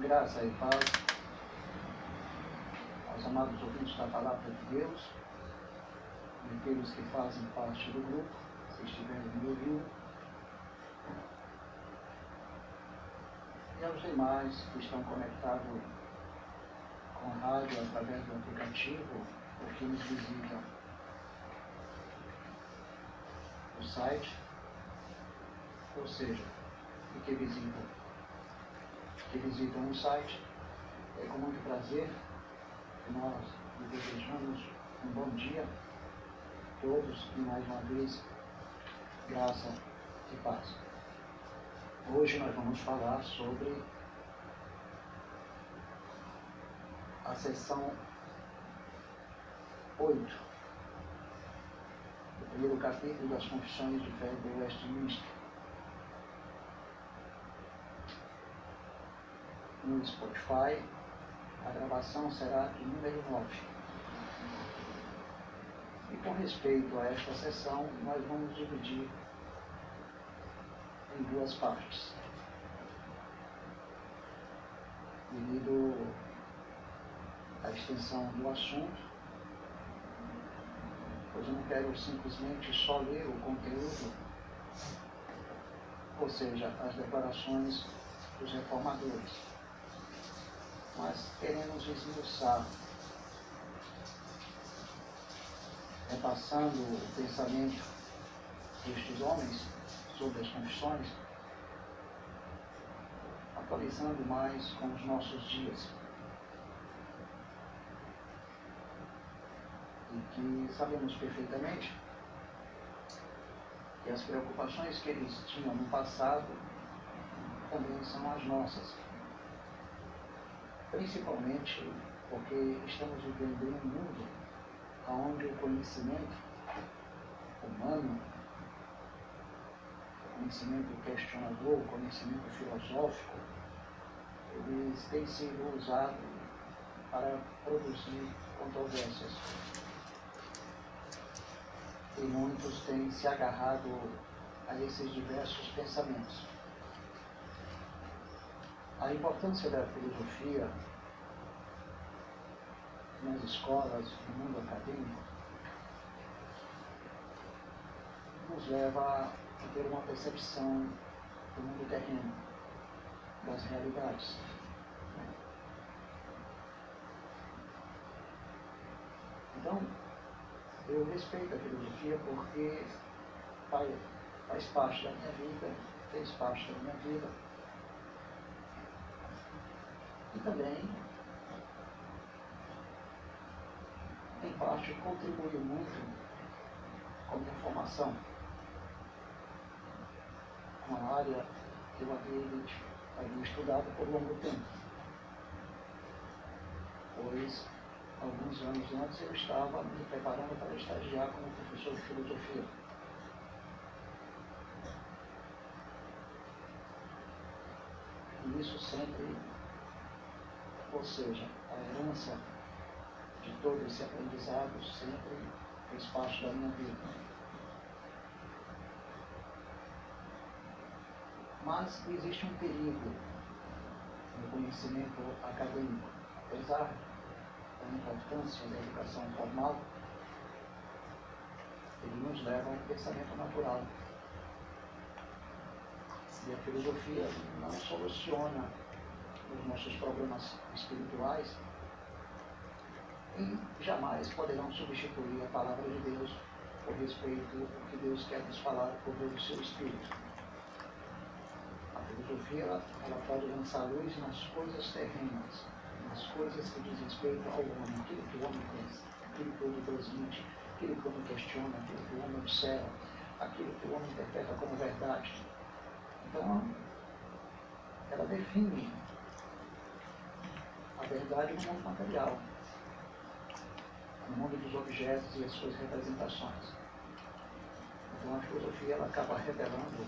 Graça e paz aos amados ouvintes da palavra de Deus e aqueles que fazem parte do grupo, se estiverem me ouvindo, e aos demais que estão conectados com rádio através do aplicativo ou que nos visitam no site, ou seja, e que visitam, que visitam o site. É com muito prazer que nós lhe desejamos um bom dia a todos e mais uma vez graça e paz. Hoje nós vamos falar sobre a sessão 8 do primeiro capítulo das Confissões de Fé do Westminster. No Spotify, a gravação será de número 9. E com respeito a esta sessão, nós vamos dividir em duas partes. Devido à extensão do assunto, pois eu não quero simplesmente só ler o conteúdo, ou seja, as declarações dos reformadores, mas queremos esmiuçar, repassando o pensamento destes homens sobre as confissões, atualizando mais com os nossos dias. E que sabemos perfeitamente que as preocupações que eles tinham no passado também são as nossas. Principalmente porque estamos vivendo em um mundo onde o conhecimento humano conhecimento questionador, conhecimento filosófico, eles têm sido usados para produzir controvérsias. E muitos têm se agarrado a esses diversos pensamentos. A importância da filosofia nas escolas, no mundo acadêmico, nos leva a ter uma percepção do mundo terreno, das realidades. Então, eu respeito a filosofia porque faz, parte da minha vida, fez parte da minha vida. E também, em parte, contribuiu muito com a minha formação uma área que eu havia, estudado por longo tempo. Pois, alguns anos antes, eu estava me preparando para estagiar como professor de filosofia. E isso sempre, ou seja, a herança de todo esse aprendizado sempre fez parte da minha vida. Mas existe um perigo no conhecimento acadêmico. Apesar da importância da educação formal, ele nos leva a um pensamento natural. E a filosofia não soluciona os nossos problemas espirituais e jamais poderão substituir a palavra de Deus por respeito ao que Deus quer nos falar por meio do seu Espírito filosofia ela, ela pode lançar luz nas coisas terrenas, nas coisas que diz respeito ao homem, aquilo que o homem pensa, aquilo que o homem transmite, aquilo que o homem questiona, aquilo que o homem observa, aquilo que o homem interpreta como verdade. Então, ela define a verdade no mundo material, no mundo dos objetos e as suas representações. Então, a filosofia ela acaba revelando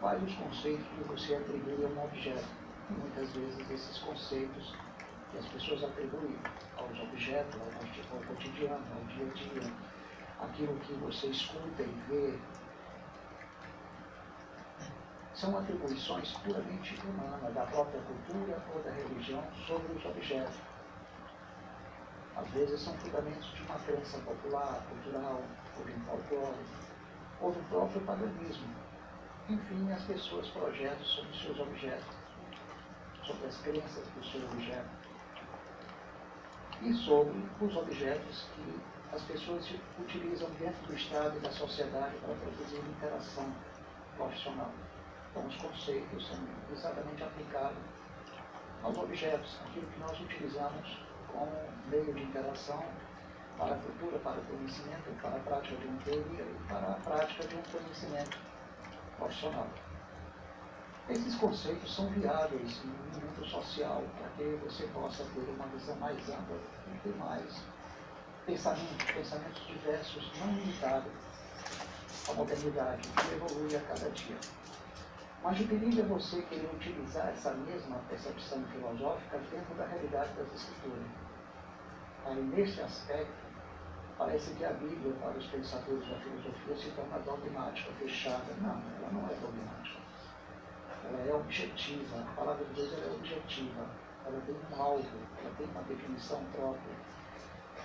quais os conceitos que você atribui a um objeto. E muitas vezes esses conceitos que as pessoas atribuem aos objetos, ao cotidiano, ao dia a dia, aquilo que você escuta e vê, são atribuições puramente humanas da própria cultura ou da religião sobre os objetos. Às vezes são fundamentos de uma crença popular, cultural, ou de um folclore, ou do próprio paganismo. Enfim, as pessoas projetam sobre seus objetos, sobre as crenças do seu objeto e sobre os objetos que as pessoas utilizam dentro do Estado e da sociedade para produzir interação profissional. Então, os conceitos são exatamente aplicados aos objetos, aquilo que nós utilizamos como meio de interação para a cultura, para o conhecimento, para a prática de uma teoria e para a prática de um conhecimento profissional. Esses conceitos são viáveis no mundo social para que você possa ter uma visão mais ampla e ter mais pensamentos, pensamentos diversos, não limitados à modernidade, que evolui a cada dia. Mas o perigo é você querer utilizar essa mesma percepção filosófica dentro da realidade das escrituras. Aí, neste aspecto, parece que a Bíblia, para os pensadores da filosofia, se torna dogmática, fechada. Não, ela não é dogmática. Ela é objetiva. A palavra de Deus é objetiva. Ela tem um alvo, ela tem uma definição própria.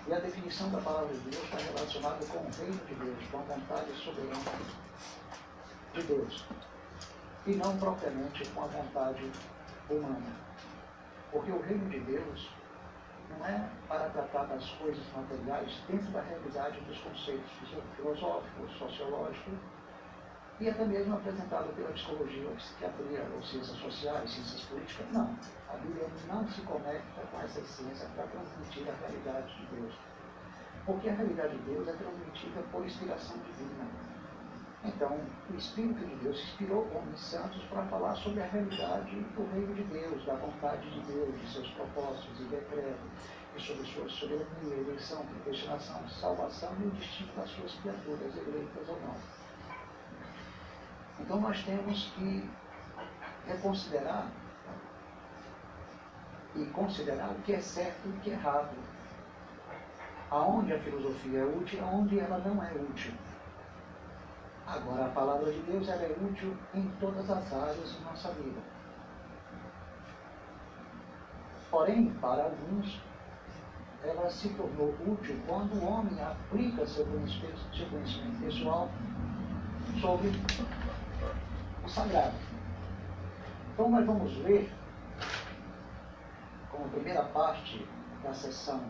E a definição da palavra de Deus está relacionada com o reino de Deus, com a vontade soberana de Deus e não propriamente com a vontade humana. Porque o reino de Deus não é para tratar das coisas materiais dentro da realidade dos conceitos filosóficos, sociológicos e até mesmo apresentado pela psicologia, psiquiatria, ou ciências sociais, ciências políticas. Não. A Bíblia não se conecta com essa ciência para transmitir a realidade de Deus. Porque a realidade de Deus é transmitida por inspiração divina. Então, o Espírito de Deus inspirou homens santos para falar sobre a realidade do reino de Deus, da vontade de Deus, de seus propósitos e decretos, e sobre sua soberania, eleição, predestinação, salvação e o destino das suas criaturas, eleitas ou não. Então, nós temos que reconsiderar e considerar o que é certo e o que é errado. Aonde a filosofia é útil, aonde ela não é útil Agora, a palavra de Deus ela é útil em todas as áreas de nossa vida. Porém, para alguns, ela se tornou útil quando o homem aplica seu conhecimento, seu conhecimento pessoal sobre o sagrado. Então, nós vamos ler, como primeira parte da sessão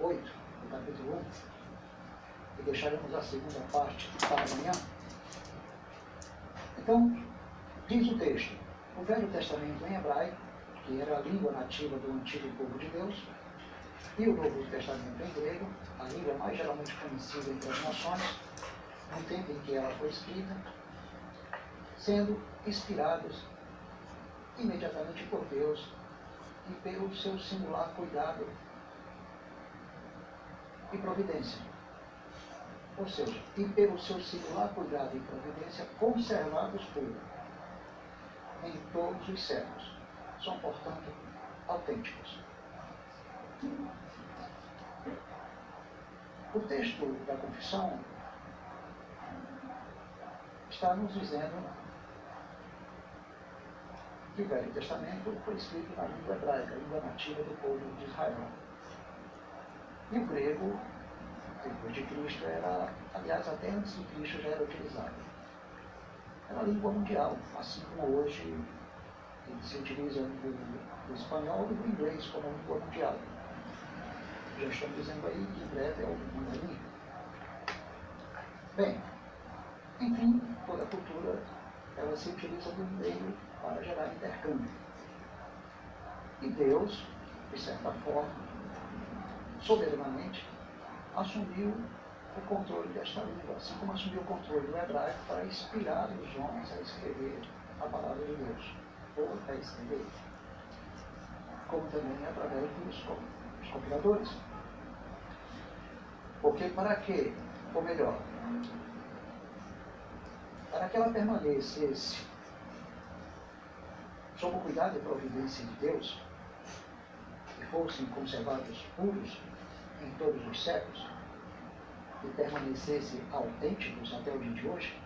8, do capítulo 1, e deixaremos a segunda parte para amanhã. Então, diz o texto, o Velho Testamento em hebraico, que era a língua nativa do antigo povo de Deus, e o Novo Testamento em grego, a língua mais geralmente conhecida entre as nações, no tempo em que ela foi escrita, sendo inspirados imediatamente por Deus e pelo seu singular cuidado e providência ou seja, e pelo seu singular cuidado e providência, conservados por em todos os séculos. São, portanto, autênticos. O texto da confissão está nos dizendo que o Velho Testamento foi escrito na língua hebraica, língua nativa do povo de Israel. E o grego depois de Cristo era, aliás, até antes de Cristo já era utilizado. Era a língua mundial, assim como hoje se utiliza o espanhol e o inglês como língua mundial. Já estamos dizendo aí que em breve é o mandarim. Bem, enfim, toda cultura ela se utiliza do meio para gerar intercâmbio. E Deus, de certa forma, soberanamente, assumiu o controle desta língua, assim como assumiu o controle do hebraico para inspirar os homens a escrever a palavra de Deus, ou a escrever, como também através dos, compiladores. Porque para que, ou melhor, para que ela permanecesse sob o cuidado e providência de Deus, e fossem conservados puros, em todos os séculos e permanecesse autênticos até o dia de hoje,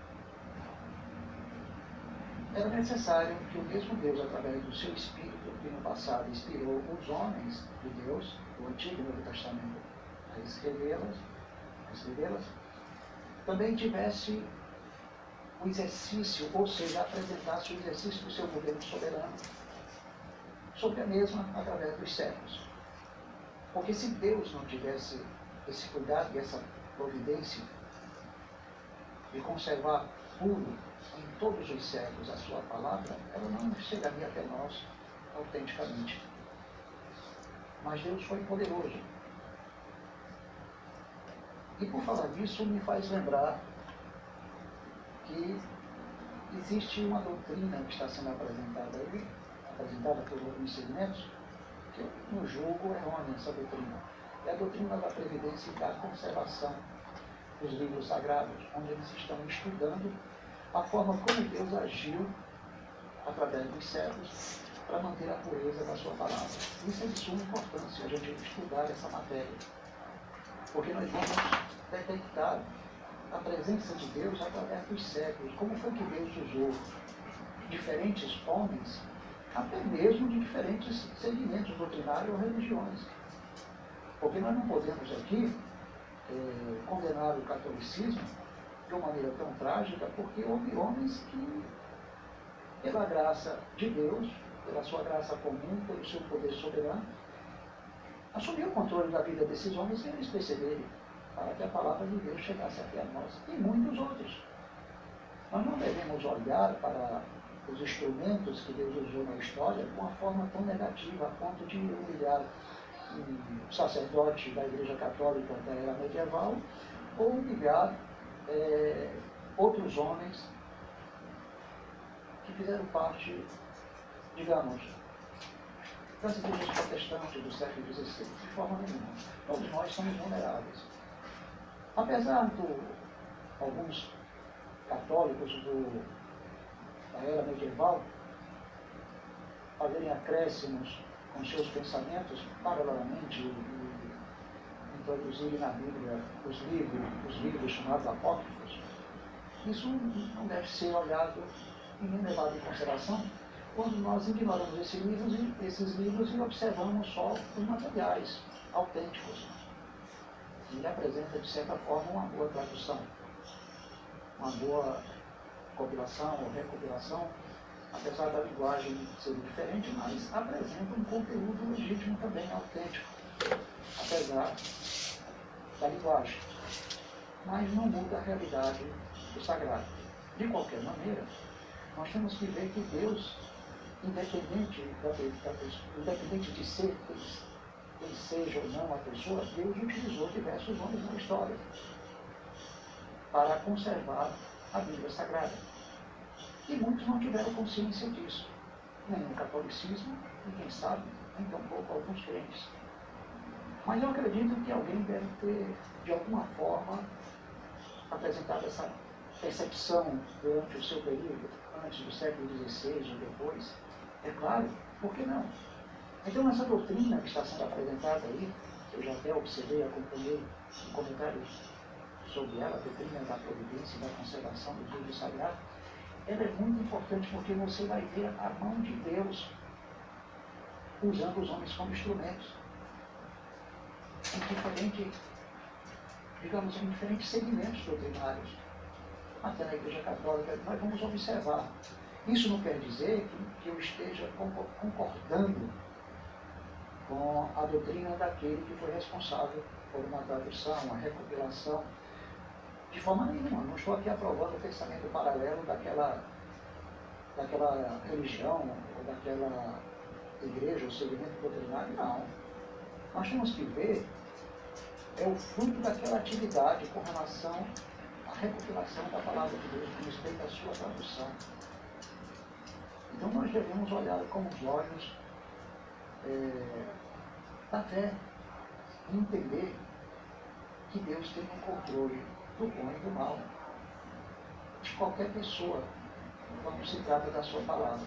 era necessário que o mesmo Deus, através do seu Espírito, que no passado inspirou os homens de Deus, o Antigo e Novo Testamento, a escrevê-las, escrevê-las, também tivesse o exercício, ou seja, apresentasse o exercício do seu governo soberano sobre a mesma através dos séculos. Porque se Deus não tivesse esse cuidado e essa providência de conservar puro em todos os séculos a sua palavra, ela não chegaria até nós autenticamente. Mas Deus foi poderoso. E por falar disso, me faz lembrar que existe uma doutrina que está sendo apresentada aí, apresentada por alguns segmentos, não julgo errônea essa doutrina. É a doutrina da previdência e da conservação dos livros sagrados, onde eles estão estudando a forma como Deus agiu através dos séculos para manter a pureza da sua palavra. Isso é de suma importância, a gente estudar essa matéria. Porque nós vamos detectar a presença de Deus através dos séculos. Como foi que Deus usou diferentes homens, até mesmo de diferentes segmentos doutrinários ou religiões. Porque nós não podemos aqui eh, condenar o catolicismo de uma maneira tão trágica, porque houve homens que, pela graça de Deus, pela sua graça comum, pelo seu poder soberano, assumiu o controle da vida desses homens sem eles perceberem, para que a palavra de Deus chegasse até nós e muitos outros. Nós não devemos olhar para os instrumentos que Deus usou na história de uma forma tão negativa, a ponto de humilhar um sacerdote da Igreja Católica da era medieval, ou humilhar é, outros homens que fizeram parte, digamos, das igrejas protestantes do século XVI, de forma nenhuma. Todos nós somos vulneráveis. Apesar de alguns católicos do, da era medieval fazerem acréscimos com seus pensamentos paralelamente introduzirem na Bíblia os livros, os livros chamados apócrifos, isso não deve ser olhado e nem levado em consideração quando nós ignoramos esses livros, e, esses livros e observamos só os materiais autênticos. Ele apresenta, de certa forma, uma boa tradução, uma boa compilação ou recopilação, apesar da linguagem ser diferente, mas apresenta um conteúdo legítimo também, autêntico, apesar da linguagem. Mas não muda a realidade do sagrado. De qualquer maneira, nós temos que ver que Deus, independente, da, da, independente de ser quem seja ou não a pessoa, Deus utilizou diversos homens na história para conservar a Bíblia Sagrada. E muitos não tiveram consciência disso. Nem no catolicismo, e quem sabe, nem tampouco alguns crentes. Mas eu acredito que alguém deve ter, de alguma forma, apresentado essa percepção durante o seu período, antes do século XVI ou depois. É claro, por que não? Então, essa doutrina que está sendo apresentada aí, eu já até observei, acompanhei um comentário sobre ela, a doutrina da providência e da conservação do livro sagrado, ela é muito importante porque você vai ver a mão de Deus usando os homens como instrumentos em diferentes, digamos, em diferentes segmentos doutrinários. Até na Igreja Católica, nós vamos observar. Isso não quer dizer que, que eu esteja concordando com a doutrina daquele que foi responsável por uma tradução, uma recopilação. De forma nenhuma, não estou aqui aprovando o pensamento paralelo daquela, daquela religião ou daquela igreja ou segmento doutrinário, não. Nós temos que ver é o fruto daquela atividade com relação à recopilação da palavra de Deus com respeito à sua tradução. Então nós devemos olhar com os olhos é, da fé e entender que Deus tem um controle do bom e do mal de qualquer pessoa quando se trata da sua palavra.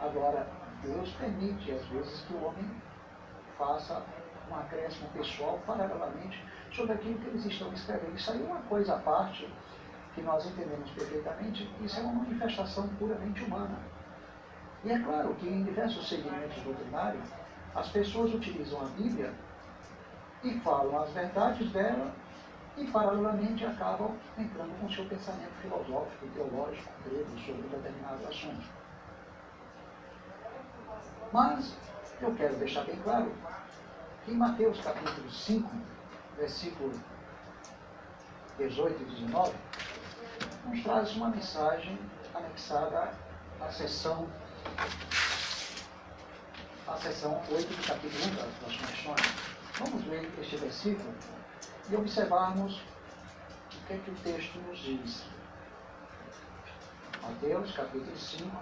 Agora, Deus permite às vezes que o homem faça um acréscimo pessoal paralelamente sobre aquilo que eles estão escrevendo. Isso aí é uma coisa à parte que nós entendemos perfeitamente, isso é uma manifestação puramente humana. E é claro que em diversos segmentos doutrinários, as pessoas utilizam a Bíblia e falam as verdades dela e, paralelamente, acabam entrando com seu pensamento filosófico, teológico, grego sobre determinado assunto. Mas eu quero deixar bem claro que em Mateus capítulo 5, versículo 18 e 19, nos traz uma mensagem anexada à sessão, à sessão 8 do capítulo 1 das questões. Vamos ler este versículo e observarmos o que, é que o texto nos diz. Mateus capítulo 5,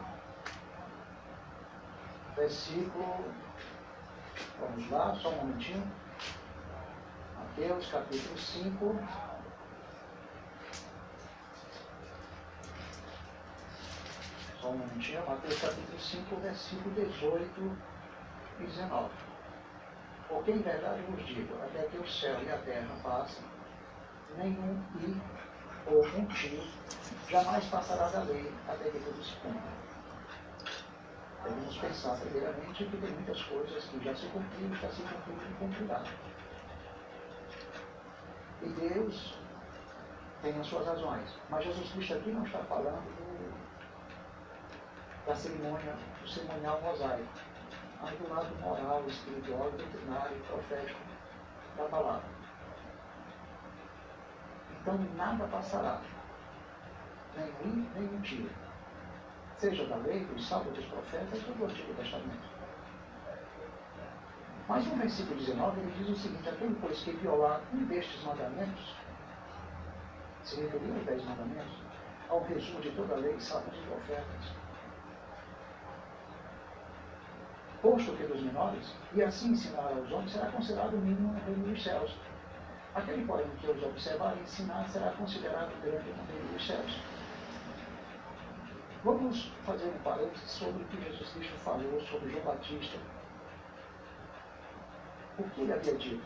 versículo. Vamos lá, só um momentinho. Mateus capítulo 5. Só um momentinho. Mateus capítulo 5, versículo 18 e 19. Porque em verdade vos digo, até que o céu e a terra passem, nenhum i ou um tio jamais passará da lei até que tudo se cumpra. Devemos pensar primeiramente que tem muitas coisas que já se cumpriram, já se cumpriram e cumprirá. E Deus tem as suas razões. Mas Jesus Cristo aqui não está falando do, da cerimônia, do cerimonial mosaico, mas do lado moral, espiritual, doutrinário e profético da palavra. Então nada passará, nem um, nem mentira, seja da lei, dos salvos dos profetas ou do Antigo Testamento. Mas no versículo 19 ele diz o seguinte, aquele pois que violar um destes mandamentos, se referir aos dez mandamentos, ao resumo de toda a lei, salvos dos profetas, posto que dos menores, e assim ensinar aos homens, será considerado o mínimo no reino dos céus. Aquele, porém, que os observar e ensinar será considerado grande no reino dos céus. Vamos fazer um parênteses sobre o que Jesus Cristo falou sobre João Batista. O que ele havia dito?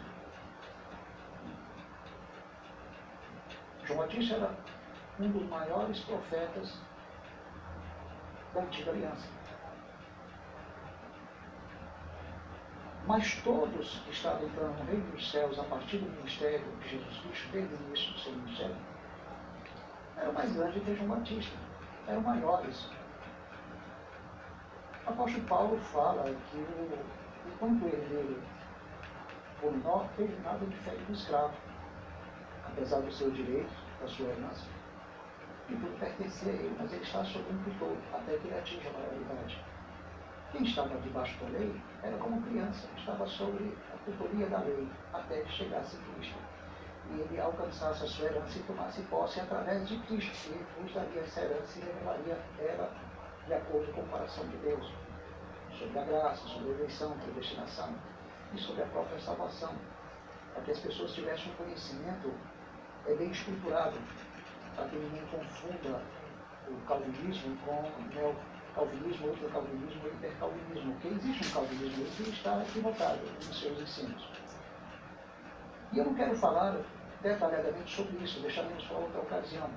João Batista era um dos maiores profetas da antiga aliança. Mas todos que estavam entrando no reino dos céus a partir do ministério de Jesus Cristo, desde o início do seu ministério, eram mais grandes que João Batista, eram maiores. O apóstolo Paulo fala que o, enquanto ele por menor, fez nada diferente do escravo, apesar do seu direito, da sua herança, e tudo pertencia a ele, mas ele está sob um tutor, até que ele atinja a maioridade. Quem estava debaixo da lei era como criança, estava sobre a tutoria da lei, até que chegasse Cristo. E ele alcançasse a sua herança e tomasse posse através de Cristo, que nos daria essa herança e revelaria ela de acordo com o coração de Deus. Sobre a graça, sobre a eleição, predestinação e sobre a própria salvação. Para que as pessoas tivessem um conhecimento é, bem estruturado, para que ninguém confunda o calvinismo com o calvinismo, outro calvinismo hipercalvinismo, porque existe um calvinismo que está equivocado nos seus ensinos. E eu não quero falar detalhadamente sobre isso, deixaremos para outra ocasião.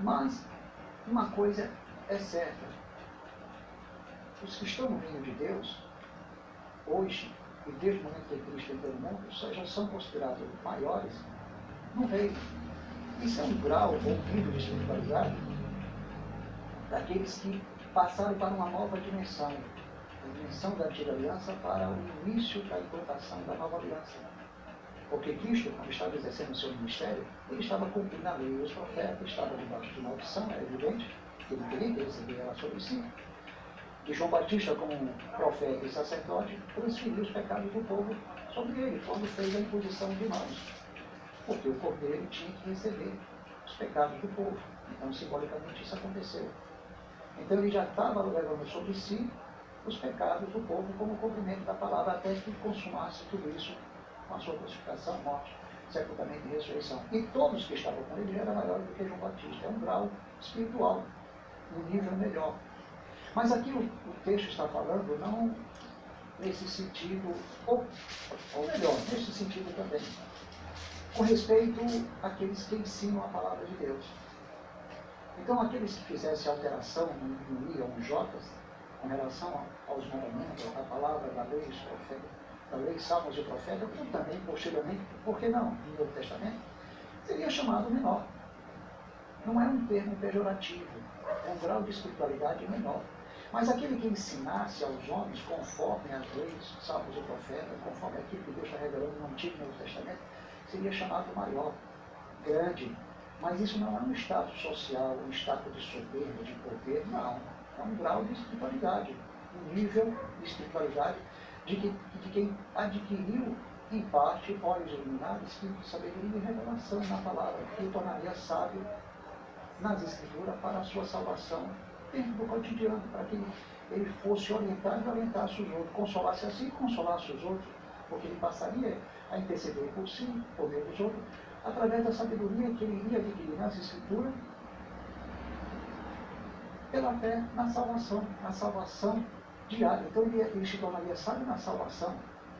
Mas uma coisa é certa. Os que estão no reino de Deus, hoje, e desde o momento que Cristo entrou no mundo, já são considerados maiores no reino. Isso é um grau ou um nível de espiritualidade daqueles que passaram para uma nova dimensão, a dimensão da antiga aliança para o início da implantação da nova aliança. Porque Cristo, quando estava exercendo o seu ministério, ele estava cumprindo a lei e os profetas, estava debaixo de maldição, era evidente, que ele queria que receber ela sobre si. E João Batista, como profeta e sacerdote, transferiu os pecados do povo sobre ele, quando fez a imposição de mãos. Porque o cordeiro tinha que receber os pecados do povo. Então, simbolicamente, isso aconteceu. Então ele já estava levando sobre si os pecados do povo como cumprimento da palavra até que consumasse tudo isso com a sua crucificação, morte, sepultamento e ressurreição. E todos que estavam com ele eram maiores do que João Batista. É um grau espiritual, um nível melhor. Mas aqui o, o texto está falando não nesse sentido, ou, ou melhor, nesse sentido também. com respeito àqueles que ensinam a palavra de Deus. Então, aqueles que fizessem alteração no I ou no J, com relação aos mandamentos, à palavra da lei, da lei, salmos e profeta, também, posteriormente, por que não, no Novo Testamento, seria chamado menor. Não é um termo pejorativo, é um grau de espiritualidade menor. Mas aquele que ensinasse aos homens, conforme as leis, salmos e profetas, conforme aquilo que Deus está revelando no Antigo e Novo Testamento, seria chamado maior, grande. Mas isso não é um status social, um status de soberba, de poder, não. É um grau de espiritualidade, um nível de espiritualidade de, que, de quem adquiriu, em parte, olhos iluminados, espírito de sabedoria e revelação na palavra, que o tornaria sábio nas escrituras para a sua salvação dentro do cotidiano, para que ele fosse orientar e orientasse os outros, consolasse assim e consolasse os outros, porque ele passaria a interceder por si, por meio dos outros, através da sabedoria que ele iria adquirir nas Escrituras, pela fé na salvação, na salvação diária. Então ele, ele se tornaria sábio na salvação,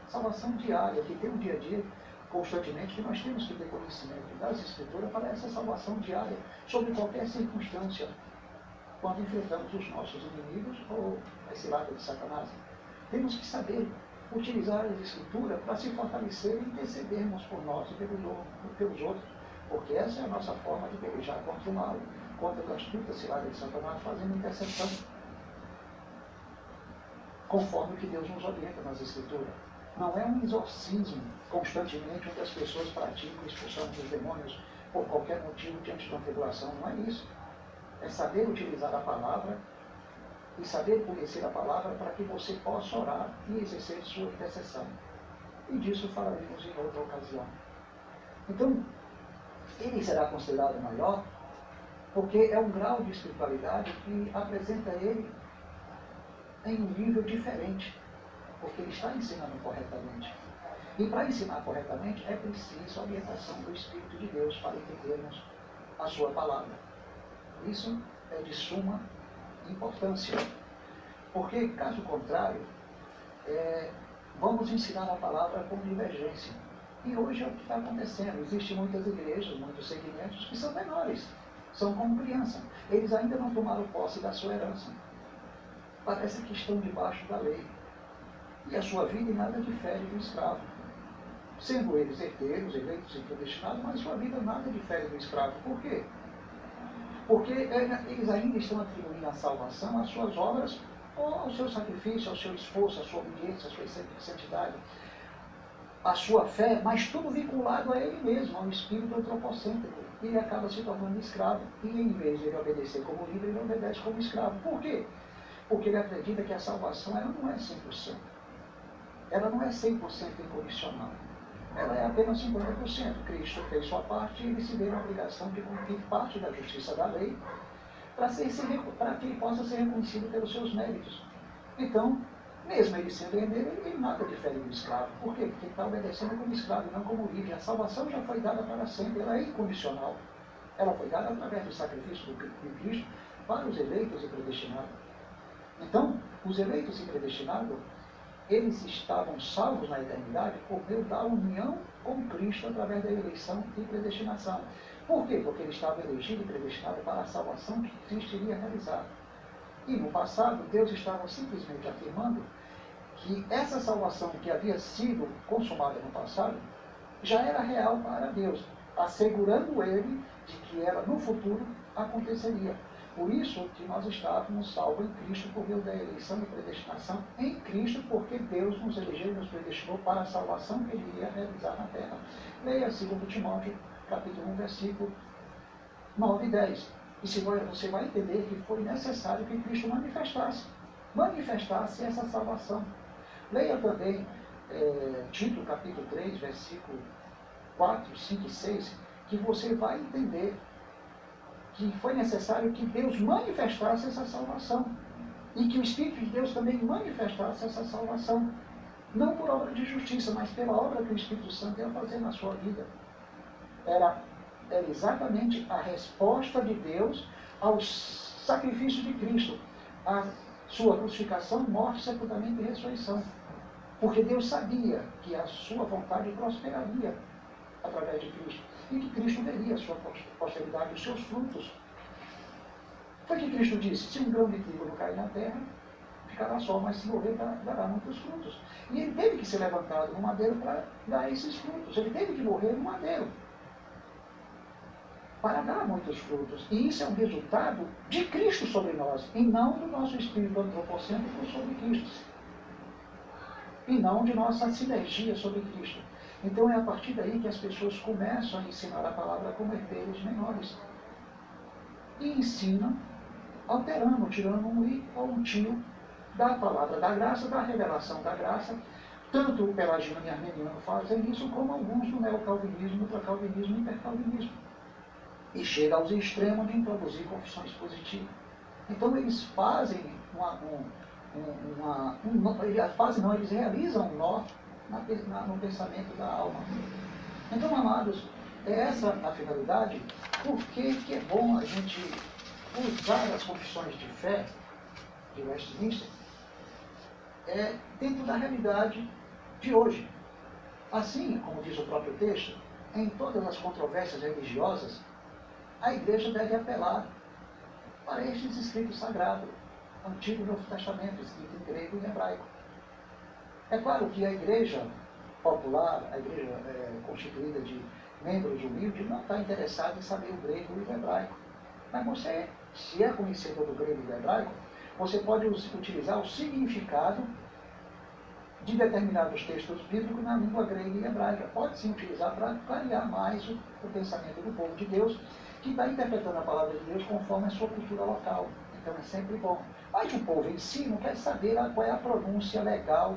salvação diária, que tem um dia a dia constantemente que nós temos que ter conhecimento das Escrituras para essa salvação diária, sobre qualquer circunstância, quando enfrentamos os nossos inimigos ou as ciladas de Satanás. Temos que saber utilizar a Escritura para se fortalecer e intercedermos por nós e pelos, pelos outros, porque essa é a nossa forma de pelejar contra o mal, contra a astuta cilada de Satanás, fazendo intercessão, conforme o que Deus nos orienta nas Escrituras. Não é um exorcismo constantemente onde as pessoas praticam expulsão dos demônios por qualquer motivo diante de uma tribulação. Não é isso. É saber utilizar a palavra e saber conhecer a palavra para que você possa orar e exercer sua intercessão. E disso falaremos em outra ocasião. Então, ele será considerado maior porque é um grau de espiritualidade que apresenta ele em um nível diferente, porque ele está ensinando corretamente. E para ensinar corretamente é preciso a orientação do Espírito de Deus para entendermos a sua palavra. Isso é de suma importância. Porque, caso contrário, é, vamos ensinar a palavra com divergência. E hoje é o que está acontecendo. Existem muitas igrejas, muitos segmentos que são menores, são como criança. Eles ainda não tomaram posse da sua herança. Parece que estão debaixo da lei. E a sua vida nada difere do escravo. Sendo eles herdeiros, eleitos e predestinados, mas sua vida nada difere do escravo. Por quê? Porque eles ainda estão atribuindo a salvação às suas obras, ou ao seu sacrifício, ao seu esforço, à sua obediência, à sua santidade, à sua fé, mas tudo vinculado a ele mesmo, ao espírito antropocêntrico. E ele acaba se tornando escravo. E em vez de ele obedecer como livre, ele obedece como escravo. Por quê? Porque ele acredita que a salvação ela não é 100%. Ela não é 100% incondicional ela é apenas 50%. Cristo fez sua parte e ele se vê na obrigação de cumprir parte da justiça da lei para, para que ele possa ser reconhecido pelos seus méritos. Então, mesmo ele sendo herdeiro, ele, nada difere do escravo. Por quê? Porque ele está obedecendo como escravo e não como livre. A salvação já foi dada para sempre, ela é incondicional. Ela foi dada através do sacrifício de Cristo para os eleitos e predestinados. Então, os eleitos e predestinados eles estavam salvos na eternidade por meio da união com Cristo através da eleição e predestinação. Por quê? Porque ele estava elegido e predestinado para a salvação que Cristo iria realizar. E no passado, Deus estava simplesmente afirmando que essa salvação que havia sido consumada no passado já era real para Deus, assegurando ele de que ela no futuro aconteceria. Por isso que nós estávamos salvos em Cristo por meio da eleição e predestinação em Cristo, porque Deus nos elegeu e nos predestinou para a salvação que Ele iria realizar na terra. Leia 2 Timóteo, capítulo 1, versículo 9 e 10. E se você vai entender que foi necessário que Cristo manifestasse, manifestasse essa salvação. Leia também é, Tito, capítulo 3, versículo 4, 5 e 6, que você vai entender que foi necessário que Deus manifestasse essa salvação. E que o Espírito de Deus também manifestasse essa salvação. Não por obra de justiça, mas pela obra que o Espírito Santo ia fazer na sua vida. Era, era exatamente a resposta de Deus ao sacrifício de Cristo, a sua crucificação, morte, sepultamento e ressurreição. Porque Deus sabia que a sua vontade prosperaria através de Cristo. E que Cristo veria a sua posteridade, os seus frutos. Foi que Cristo disse, se um grão de trigo não cair na terra, ficará só, mas se morrer, dará muitos frutos. E ele teve que ser levantado no madeiro para dar esses frutos. Ele teve que morrer no madeiro para dar muitos frutos. E isso é um resultado de Cristo sobre nós, e não do nosso espírito antropocêntrico sobre Cristo. E não de nossa sinergia sobre Cristo. Então é a partir daí que as pessoas começam a ensinar a palavra como herdeiros menores. E ensinam alterando, tirando um i ou um tio da palavra da graça, da revelação da graça. Tanto o Pelagino e Armeniano fazem isso, como alguns do neocalvinismo, ultracalvinismo e hipercalvinismo e chega aos extremos de introduzir confissões positivas. Então eles fazem uma, um, uma, um, eles fazem, não, eles realizam um nó na, no pensamento da alma. Então, amados, é essa a finalidade, porque que é bom a gente usar as confissões de fé de Westminster é, dentro da realidade de hoje. Assim, como diz o próprio texto, em todas as controvérsias religiosas, a igreja deve apelar para estes escritos sagrados, Antigo e Novo Testamento, escrito em grego e hebraico. É claro que a igreja popular, a igreja é, constituída de membros humildes, não está interessada em saber o grego e o hebraico. Mas você, se é conhecedor do grego e do hebraico, você pode utilizar o significado de determinados textos bíblicos na língua grega e hebraica. Pode sim utilizar para clarear mais o, o pensamento do povo de Deus que está interpretando a palavra de Deus conforme a sua cultura local. Então é sempre bom. Mas o povo em si não quer saber qual é a pronúncia legal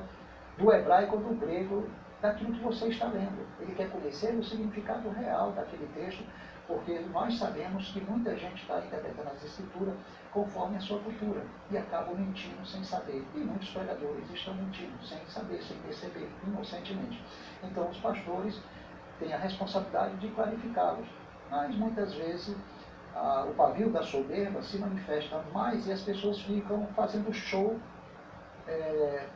do hebraico ou do grego daquilo que você está lendo. Ele quer conhecer o significado real daquele texto, porque nós sabemos que muita gente está interpretando as escrituras conforme a sua cultura e acabam mentindo sem saber. E muitos pregadores estão mentindo sem saber, sem perceber, inocentemente. Então os pastores têm a responsabilidade de clarificá-los mas muitas vezes o pavio da soberba se manifesta mais e as pessoas ficam fazendo show é,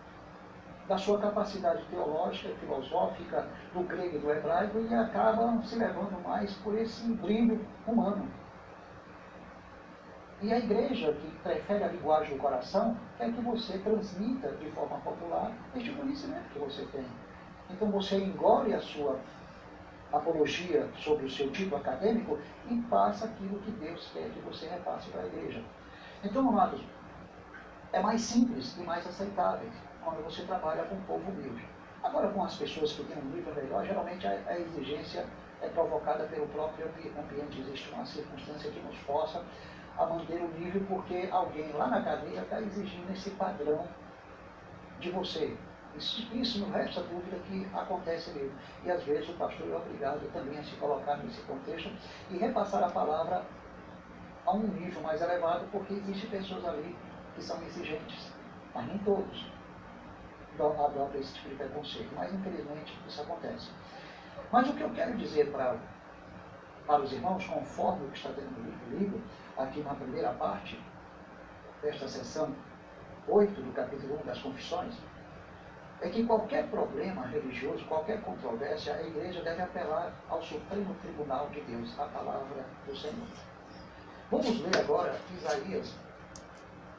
da sua capacidade teológica, filosófica, do grego e do hebraico e acabam se levando mais por esse brilho humano. E a igreja, que prefere a linguagem do coração, quer que você transmita de forma popular este conhecimento que você tem. Então você engole a sua apologia sobre o seu título acadêmico e passa aquilo que Deus quer que você repasse para a igreja. Então, amados, é mais simples e mais aceitável quando você trabalha com o povo humilde. Agora, com as pessoas que têm um nível melhor, geralmente a, a exigência é provocada pelo próprio ambiente. Existe uma circunstância que nos força a manter o nível porque alguém lá na cadeia está exigindo esse padrão de você. Isso, isso não resta dúvida que acontece mesmo. E às vezes o pastor é obrigado também a se colocar nesse contexto e repassar a palavra a um nível mais elevado, porque existem pessoas ali que são exigentes, mas nem todos adotam esse tipo de preconceito. Mas infelizmente isso acontece. Mas o que eu quero dizer para, para os irmãos, conforme o que está dentro do livro, aqui na primeira parte desta sessão 8 do capítulo 1 das Confissões, é que qualquer problema religioso, qualquer controvérsia, a igreja deve apelar ao Supremo Tribunal de Deus, a palavra do Senhor. Vamos ler agora Isaías,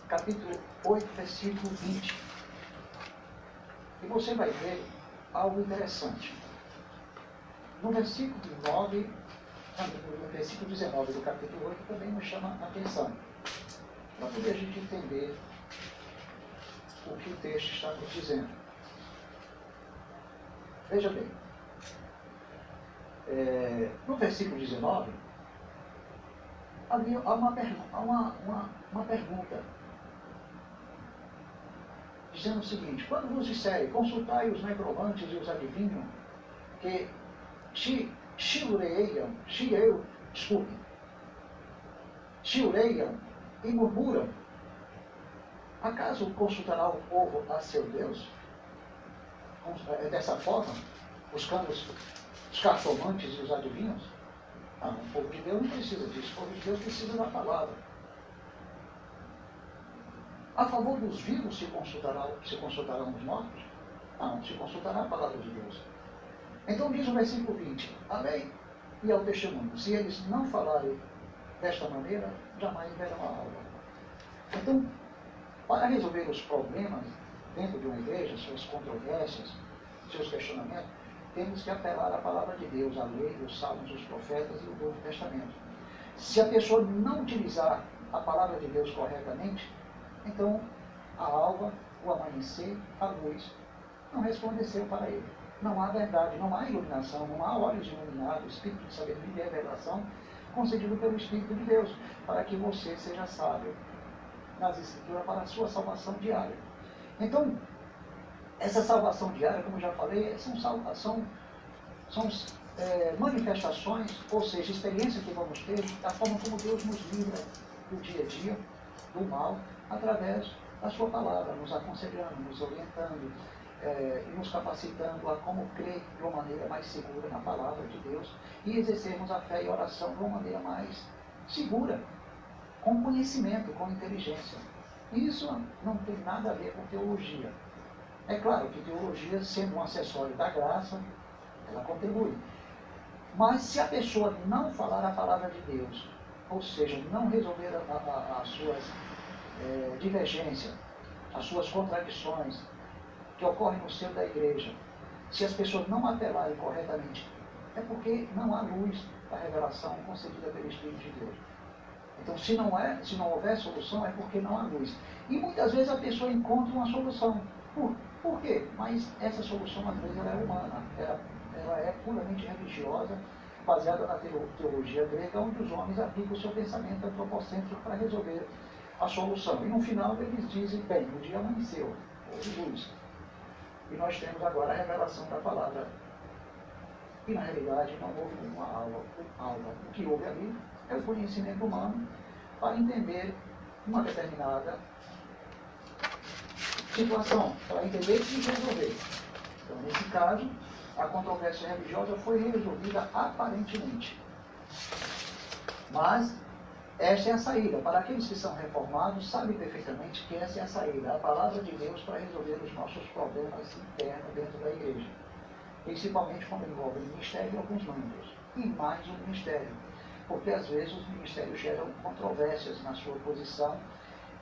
capítulo 8, versículo 20. E você vai ver algo interessante. No versículo 9, no versículo 19 do capítulo 8 também nos chama a atenção, para poder a gente entender o que o texto está nos dizendo. Veja bem, é, no versículo 19, havia uma, uma, uma, uma pergunta, dizendo o seguinte, quando vos disserem, consultai os necromantes e os adivinhos, que chiureiam, chieu, desculpe, chiureiam e murmuram, acaso consultará o povo a seu Deus? É dessa forma, buscando os, os cartomantes e os adivinhos? Ah, o povo de Deus não precisa disso, o povo de Deus precisa da palavra. A favor dos vivos se consultarão, se consultarão os mortos? Não, se consultará a palavra de Deus. Então diz o versículo 20, a lei e ao testemunho. Se eles não falarem desta maneira, jamais verão a aula. Então, para resolver os problemas dentro de uma igreja, suas controvérsias, seus questionamentos, temos que apelar à palavra de Deus, a lei, os salmos, os profetas e o Novo Testamento. Se a pessoa não utilizar a palavra de Deus corretamente, então a alva, o amanhecer, a luz, não resplandeceu para ele. Não há verdade, não há iluminação, não há olhos iluminados, espírito de sabedoria e revelação concedido pelo Espírito de Deus, para que você seja sábio nas Escrituras para a sua salvação diária. Então, essa salvação diária, como já falei, são, são, são é, manifestações, ou seja, experiências que vamos ter da forma como Deus nos livra do dia a dia, do mal, através da sua palavra, nos aconselhando, nos orientando, é, e nos capacitando a como crer de uma maneira mais segura na palavra de Deus e exercermos a fé e a oração de uma maneira mais segura, com conhecimento, com inteligência. Isso não tem nada a ver com teologia. É claro que teologia, sendo um acessório da graça, ela contribui. Mas se a pessoa não falar a palavra de Deus, ou seja, não resolver as suas é, divergências, as suas contradições que ocorrem no seio da igreja, se as pessoas não apelarem corretamente, é porque não há luz da revelação concedida pelo Espírito de Deus. Então, se não, é, se não houver solução, é porque não há luz. E muitas vezes a pessoa encontra uma solução. Por, por quê? Mas essa solução, às vezes, ela é humana, ela, ela é puramente religiosa, baseada na teologia grega, onde os homens aplicam o seu pensamento antropocêntrico para resolver a solução. E no final eles dizem, bem, o dia amanheceu, houve luz. E nós temos agora a revelação da palavra. E na realidade não houve uma aula, aula. O que houve ali é o conhecimento humano para entender uma determinada situação, para entender e resolver. Então, nesse caso, a controvérsia religiosa foi resolvida aparentemente. Mas esta é a saída. Para aqueles que são reformados, sabem perfeitamente que essa é a saída, a palavra de Deus para resolver os nossos problemas internos dentro da igreja. Principalmente quando envolve o ministério e alguns membros. E mais o ministério porque às vezes os ministérios geram controvérsias na sua posição,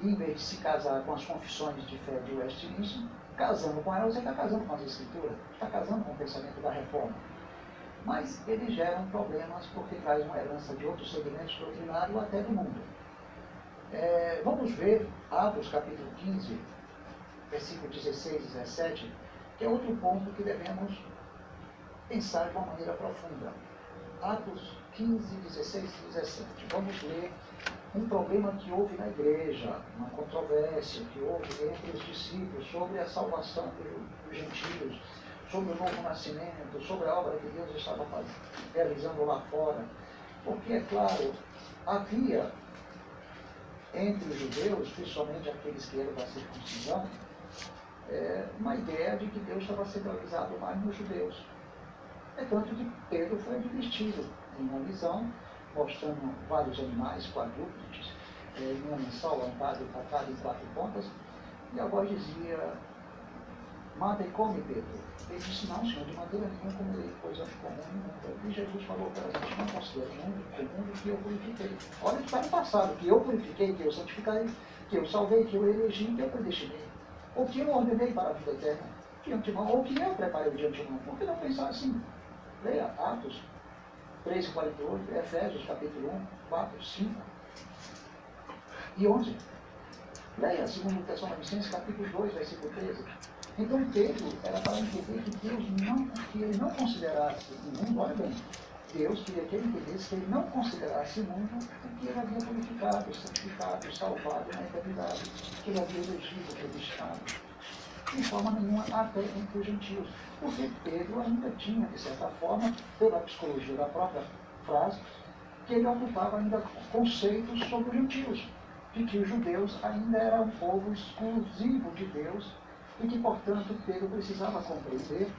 em vez de se casar com as confissões de fé de Westminster, casando com elas, você está casando com as escrituras, está casando com o pensamento da reforma. Mas eles geram problemas porque traz uma herança de outros segmentos doutrinários ou até do mundo. É, vamos ver Atos capítulo 15, versículo 16 e 17, que é outro ponto que devemos pensar de uma maneira profunda. Atos 15, 16 e 17. Vamos ler um problema que houve na igreja, uma controvérsia que houve entre os discípulos sobre a salvação dos gentios, sobre o novo nascimento, sobre a obra que Deus estava realizando lá fora. Porque, é claro, havia entre os judeus, principalmente aqueles que eram da circuncisão, é, uma ideia de que Deus estava centralizado mais nos judeus. É tanto que Pedro foi advertido em uma visão, mostrando vários animais quadrúpedes, é, em um sol ampado e em quatro pontas, e a voz dizia, mata e come, Pedro. Ele disse, não, senhor, de maneira nenhuma comerei coisas comuns. E Jesus falou para gente, não considere mundo comum que eu purifiquei. Olha que está no passado, que eu purifiquei, que eu santifiquei, que eu salvei, que eu elegi, que eu predestinei. Ou que eu ordenei para a vida eterna de antemão, ou que eu preparei de antemão. Por que não pensar assim? Leia Atos 3 e 48, Efésios capítulo 1, 4, 5 e 11. Leia 2 Tessalonicenses capítulo 2, versículo 13. Então Pedro era para entender que Deus não, que ele não considerasse o mundo, olha bem, Deus queria que ele entendesse que ele não considerasse o mundo o que ele havia purificado, santificado, salvado na eternidade, que ele havia elegido, predestinado. De forma nenhuma até entre os gentios. Porque Pedro ainda tinha, de certa forma, pela psicologia da própria frase, que ele ocupava ainda conceitos sobre os gentios, de que os judeus ainda eram um povo exclusivo de Deus e que, portanto, Pedro precisava compreender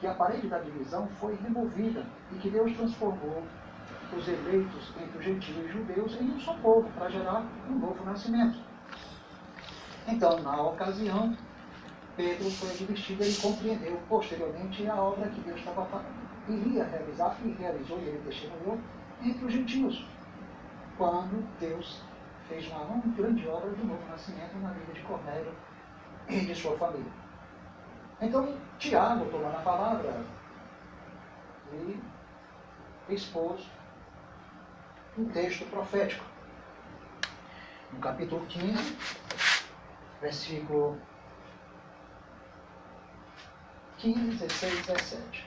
que a parede da divisão foi removida e que Deus transformou os eleitos entre os gentios e judeus em um só povo, para gerar um novo nascimento. Então, na ocasião, Pedro foi advertido, ele compreendeu posteriormente a obra que Deus estava iria realizar e realizou, e ele testemunhou entre os gentios, quando Deus fez uma grande obra de novo nascimento na vida de Cornélio e de sua família. Então, Tiago, tomando a palavra, e expôs um texto profético. No capítulo 15, versículo 15, 16 17.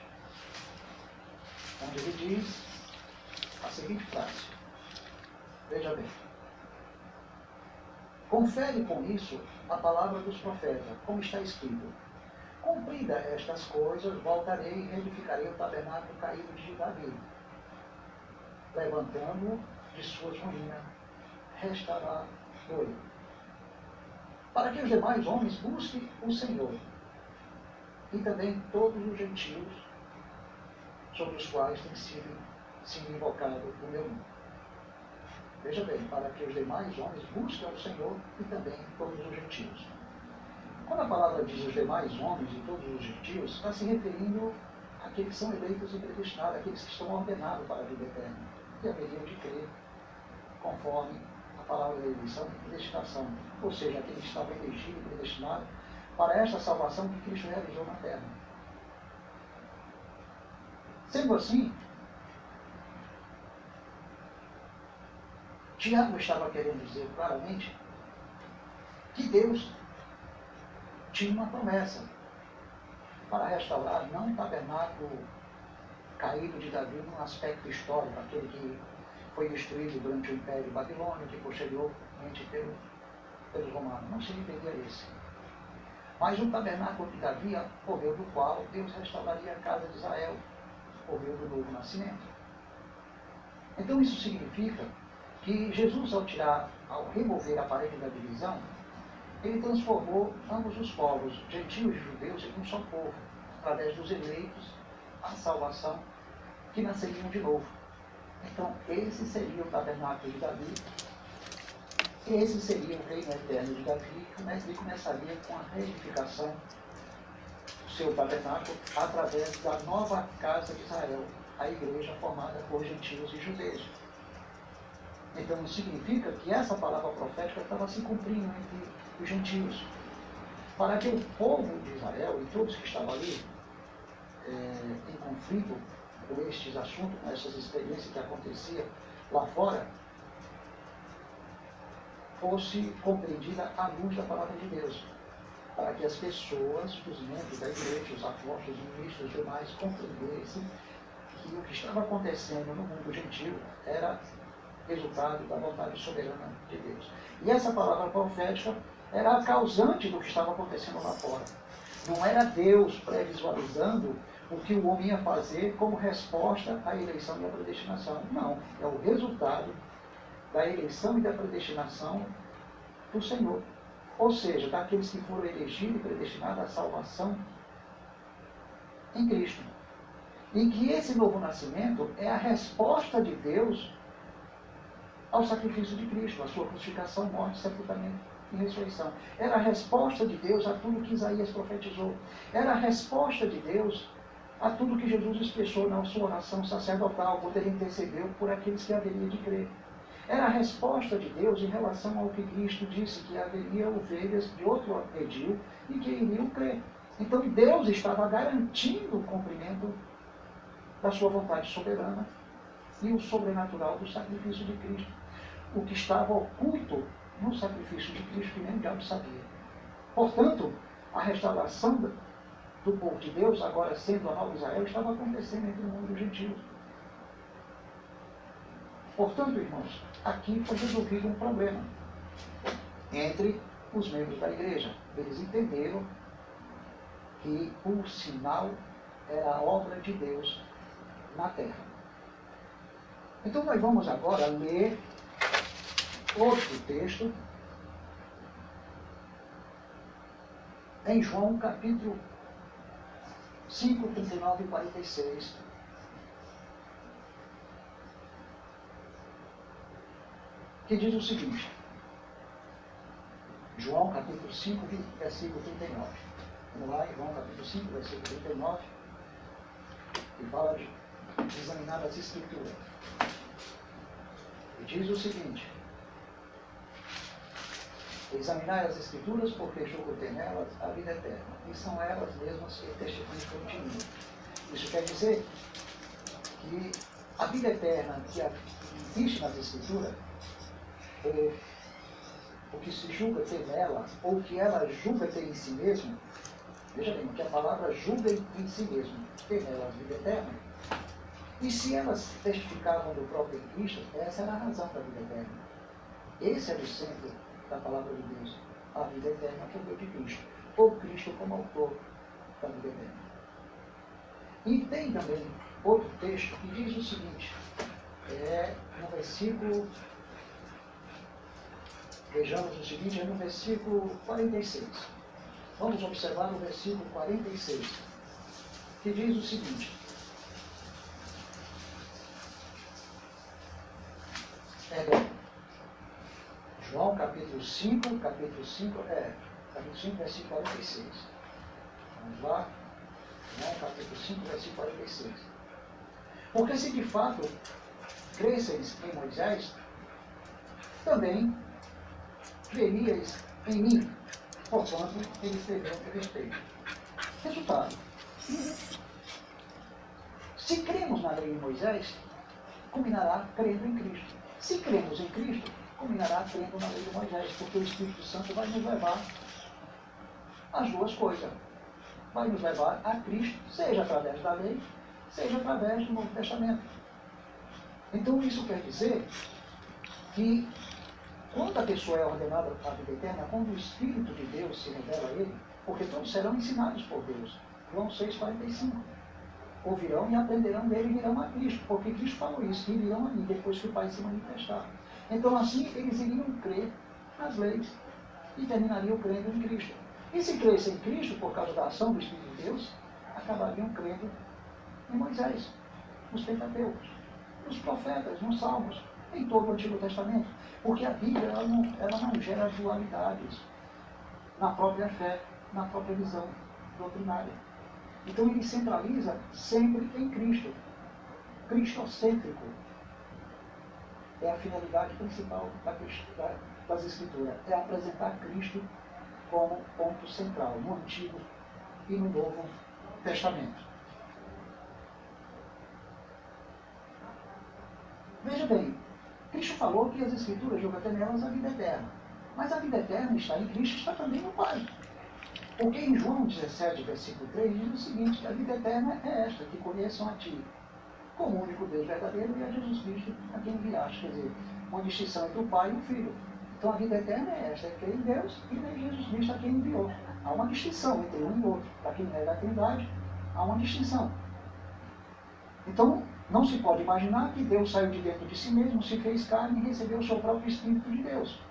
Onde ele diz a seguinte frase. Veja bem. Confere com isso a palavra dos profetas, como está escrito. Cumprida estas coisas, voltarei e reedificarei o tabernáculo caído de Davi, levantando de suas ruínas, restará ele. Para que os demais homens busquem o Senhor, e também todos os gentios sobre os quais tem sido, sido invocado o meu nome. Veja bem, para que os demais homens busquem o Senhor e também todos os gentios. Quando a palavra diz os demais homens e todos os gentios, está se referindo àqueles que são eleitos e predestinados, àqueles que estão ordenados para a vida eterna, e haveriam de crer conforme a palavra da eleição e predestinação, ou seja, aqueles que estavam elegidos e predestinados para esta salvação que Cristo realizou na terra. Sendo assim, Tiago estava querendo dizer claramente que Deus tinha uma promessa para restaurar não um tabernáculo caído de Davi num aspecto histórico, aquele que foi destruído durante o Império Babilônico e posteriormente pelo, pelos romanos. Não se referia a esse. Mas o tabernáculo de Davi, por meio do qual Deus restauraria a casa de Israel, por meio do novo nascimento. Então isso significa que Jesus, ao tirar, ao remover a parede da divisão, ele transformou ambos os povos, gentios e judeus, em um só povo, através dos eleitos, a salvação, que nasceriam de novo. Então, esse seria o tabernáculo de Davi, esse seria o reino eterno de Davi, e começaria com a reedificação do seu tabernáculo através da nova casa de Israel, a igreja formada por gentios e judeus. Então, significa que essa palavra profética estava se cumprindo entre os gentios. Para que o povo de Israel e todos que estavam ali é, em conflito com estes assuntos, com essas experiências que aconteciam lá fora, fosse compreendida à luz da palavra de Deus. Para que as pessoas, os membros da igreja, os apóstolos, os ministros os demais compreendessem que o que estava acontecendo no mundo gentil era resultado da vontade soberana de Deus. E essa palavra profética era a causante do que estava acontecendo lá fora. Não era Deus pré-visualizando o que o homem ia fazer como resposta à eleição e à predestinação. Não, é o resultado da eleição e da predestinação do Senhor. Ou seja, daqueles que foram elegidos e predestinados à salvação em Cristo. E que esse novo nascimento é a resposta de Deus ao sacrifício de Cristo, à sua crucificação, morte, sepultamento e ressurreição. Era a resposta de Deus a tudo que Isaías profetizou. Era a resposta de Deus a tudo que Jesus expressou na sua oração sacerdotal, quando ele intercedeu por aqueles que haveriam de crer. Era a resposta de Deus em relação ao que Cristo disse, que haveria ovelhas de outro redil e que iriam crer. Então Deus estava garantindo o cumprimento da sua vontade soberana e o sobrenatural do sacrifício de Cristo o que estava oculto no sacrifício de Cristo que nem diabo sabia. Portanto, a restauração do povo de Deus, agora sendo a nova Israel, estava acontecendo entre o mundo dos gentios. Portanto, irmãos, aqui foi resolvido um problema entre os membros da igreja. Eles entenderam que o sinal era a obra de Deus na terra. Então nós vamos agora ler outro texto, em João capítulo 5, 39 e 46. Que diz o seguinte, João capítulo 5, versículo 39. Vamos lá João capítulo 5, versículo 39, que fala de examinar as escrituras. E diz o seguinte, Examinai as Escrituras, porque julgo ter nelas a vida eterna. E são elas mesmas que testemunham continuam. Isso quer dizer que a vida eterna que existe nas Escrituras, é, o que se julga ter nela, ou que ela julga ter em si mesmo, veja bem, que a palavra julga em si mesmo, ter nela a vida eterna, e se elas testificavam do próprio Cristo, essa era a razão da vida eterna. Esse era o centro da palavra de Deus, a vida eterna que veio de Cristo, ou Cristo como autor da vida eterna. E tem também outro texto que diz o seguinte, é no versículo, vejamos o seguinte, é no versículo 46. Vamos observar o versículo 46, que diz o seguinte, é, João capítulo 5, capítulo 5, é, capítulo 5, versículo 46. Vamos lá. João capítulo 5, versículo 46. Porque se de fato cresceis em Moisés, também crerias em mim, porquanto ele escreveu a respeito. Resultado. Se cremos na lei de Moisés, combinará crendo em Cristo. Se cremos em Cristo, culminará crendo na lei de Moisés, porque o Espírito Santo vai nos levar às duas coisas. Vai nos levar a Cristo, seja através da lei, seja através do Novo Testamento. Então isso quer dizer que quando a pessoa é ordenada para a vida eterna, quando o Espírito de Deus se revela a ele, porque todos serão ensinados por Deus. João 6,45. Ouvirão e aprenderão dele e virão a Cristo, porque Cristo falou isso, virão a mim depois que o Pai se manifestar. Então, assim, eles iriam crer nas leis e terminariam crendo em Cristo. E se crescem em Cristo, por causa da ação do Espírito de Deus, acabariam crendo em Moisés, nos Pentateucos, nos profetas, nos Salmos, em todo o Antigo Testamento. Porque a Bíblia ela não, ela não gera dualidades na própria fé, na própria visão doutrinária. Então ele centraliza sempre em Cristo, cristocêntrico, é a finalidade principal da, da, das Escrituras, é apresentar Cristo como ponto central, no Antigo e no Novo Testamento. Veja bem, Cristo falou que as Escrituras jogam até nelas a vida eterna. Mas a vida eterna está em Cristo, está também no Pai. Porque em João 17, versículo 3, diz o seguinte, a vida eterna é esta, que conheçam a Ti, como o único Deus verdadeiro e a Jesus Cristo a quem enviaste. Quer dizer, uma distinção entre o Pai e o Filho. Então a vida eterna é esta, é crer em Deus e em Jesus Cristo a quem enviou. Há uma distinção entre um e outro. Para quem nega a Trindade, há uma distinção. Então, não se pode imaginar que Deus saiu de dentro de si mesmo, se fez carne e recebeu o seu próprio Espírito de Deus.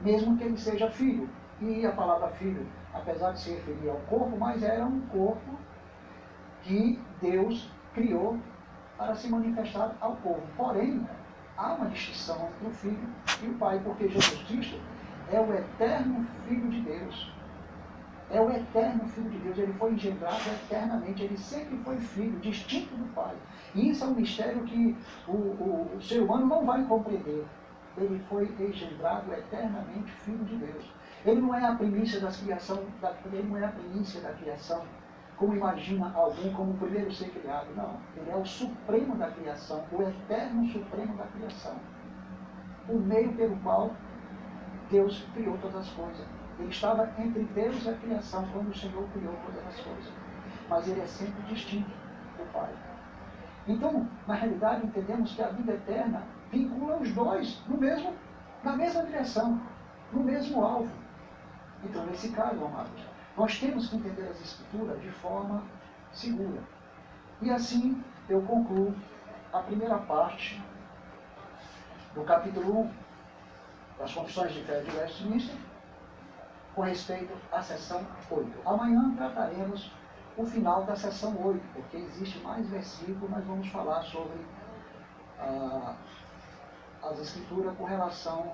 Mesmo que ele seja filho. E a palavra filho, apesar de se referir ao corpo, mas era um corpo que Deus criou para se manifestar ao povo. Porém, há uma distinção entre o Filho e o Pai, porque Jesus Cristo é o eterno Filho de Deus. É o eterno Filho de Deus. Ele foi engendrado eternamente. Ele sempre foi filho, distinto do Pai. E isso é um mistério que o, o, o ser humano não vai compreender. Ele foi engendrado eternamente Filho de Deus. Ele não é a primícia da criação, ele não é a primícia da criação como imagina alguém como o primeiro ser criado. Não, ele é o supremo da criação, o eterno supremo da criação. O meio pelo qual Deus criou todas as coisas. Ele estava entre Deus e a criação quando o Senhor criou todas as coisas. Mas ele é sempre distinto do Pai. Então, na realidade, entendemos que a vida eterna vincula os dois no mesmo, na mesma direção, no mesmo alvo. Então, nesse caso, amados, nós temos que entender as Escrituras de forma segura. E assim eu concluo a primeira parte do capítulo 1 das Confissões de Fé de Westminster com respeito à sessão 8. Amanhã trataremos o final da sessão 8, porque existe mais versículos, mas vamos falar sobre ah, as escrituras com relação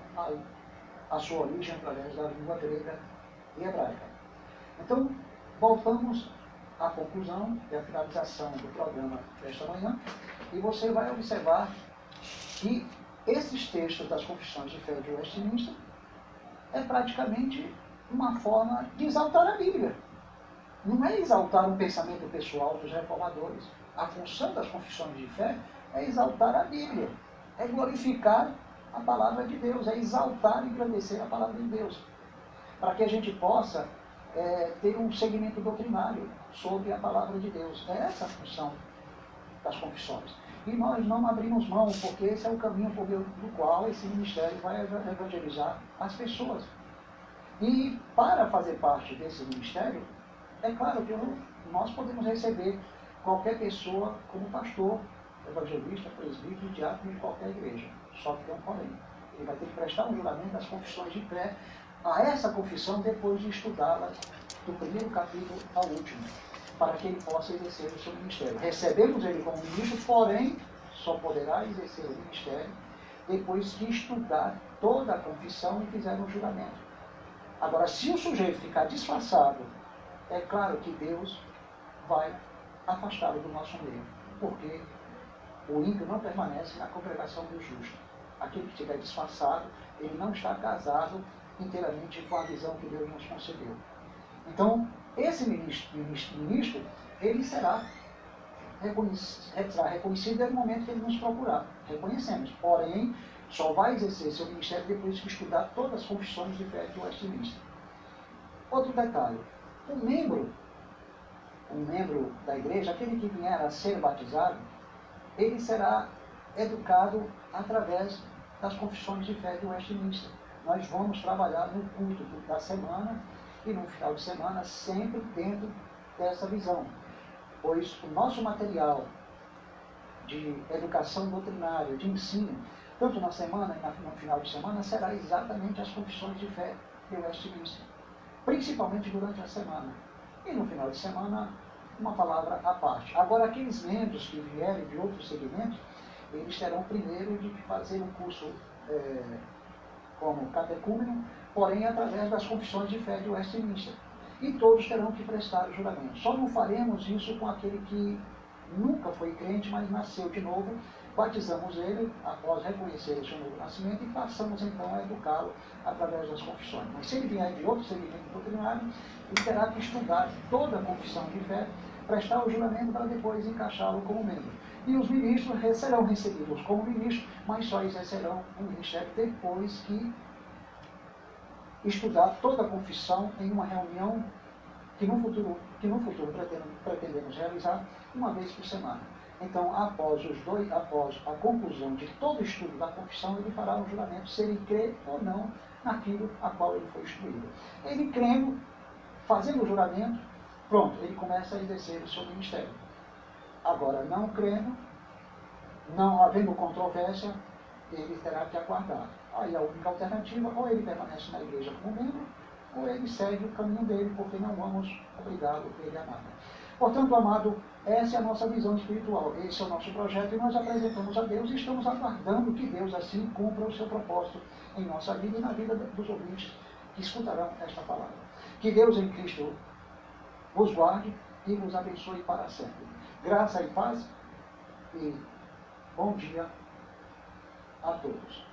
à sua origem através da língua grega e hebraica. Então, voltamos à conclusão e à finalização do programa desta manhã, e você vai observar que esses textos das confissões de fé de Westminster é praticamente uma forma de exaltar a Bíblia. Não é exaltar um pensamento pessoal dos reformadores. A função das confissões de fé é exaltar a Bíblia, é glorificar a palavra de Deus, é exaltar e engrandecer a palavra de Deus. Para que a gente possa é, ter um segmento doutrinário sobre a palavra de Deus. É essa a função das confissões. E nós não abrimos mão, porque esse é o caminho por meio do qual esse ministério vai evangelizar as pessoas. E para fazer parte desse ministério, é claro que nós podemos receber qualquer pessoa como pastor, evangelista, presbítero, diácono de qualquer igreja. Só que tem um porém. Ele vai ter que prestar um juramento das confissões de fé a essa confissão depois de estudá-la do primeiro capítulo ao último, para que ele possa exercer o seu ministério. Recebemos ele como ministro, porém, só poderá exercer o ministério depois que estudar toda a confissão e fizer um juramento. Agora, se o sujeito ficar disfarçado, é claro que Deus vai afastá-lo do nosso meio, porque o ímpio não permanece na congregação do justo. Aquele que estiver disfarçado, ele não está casado inteiramente com a visão que Deus nos concedeu. Então, esse ministro, ministro, ministro ele será reconhecido, será reconhecido no momento que ele nos procurar. Reconhecemos. Porém, só vai exercer seu ministério depois que estudar todas as confissões de fé de Westminster. Outro detalhe. Um membro, um membro da igreja, aquele que vier a ser batizado, ele será educado através das confissões de fé de Westminster. Nós vamos trabalhar no culto da semana e no final de semana, sempre dentro dessa visão. Pois o nosso material de educação doutrinária, de ensino, tanto na semana e no final de semana, será exatamente as confissões de fé de Westminster, principalmente durante a semana. E no final de semana, uma palavra à parte. Agora, aqueles membros que vierem de outros segmentos, eles terão primeiro de fazer um curso é, como catecúmeno, porém através das confissões de fé de Westminster. E todos terão que prestar o juramento. Só não faremos isso com aquele que nunca foi crente, mas nasceu de novo. Batizamos ele após reconhecer seu novo nascimento e passamos então a educá-lo através das confissões. Mas se ele vier de outro segmento doutrinário, ele terá que estudar toda a confissão de fé, prestar o juramento para depois encaixá-lo como membro. E os ministros serão recebidos como ministros, mas só exercerão o ministério depois que estudar toda a confissão em uma reunião que no futuro, que no futuro pretendemos, pretendemos realizar uma vez por semana. Então, após os dois, após a conclusão de todo o estudo da confissão, ele fará um juramento se ele crê ou não naquilo a qual ele foi instruído. Ele crendo, fazendo o juramento, pronto, ele começa a exercer o seu ministério. Agora, não crendo, não havendo controvérsia, ele terá que aguardar. Aí a única alternativa, ou ele permanece na igreja como membro, ou ele segue o caminho dele, porque não vamos obrigá-lo ele a nada. Portanto, amado, essa é a nossa visão espiritual, esse é o nosso projeto, e nós apresentamos a Deus e estamos aguardando que Deus assim cumpra o seu propósito em nossa vida e na vida dos ouvintes que escutarão esta palavra. Que Deus em Cristo vos guarde e vos abençoe para sempre. Graça e paz e bom dia a todos.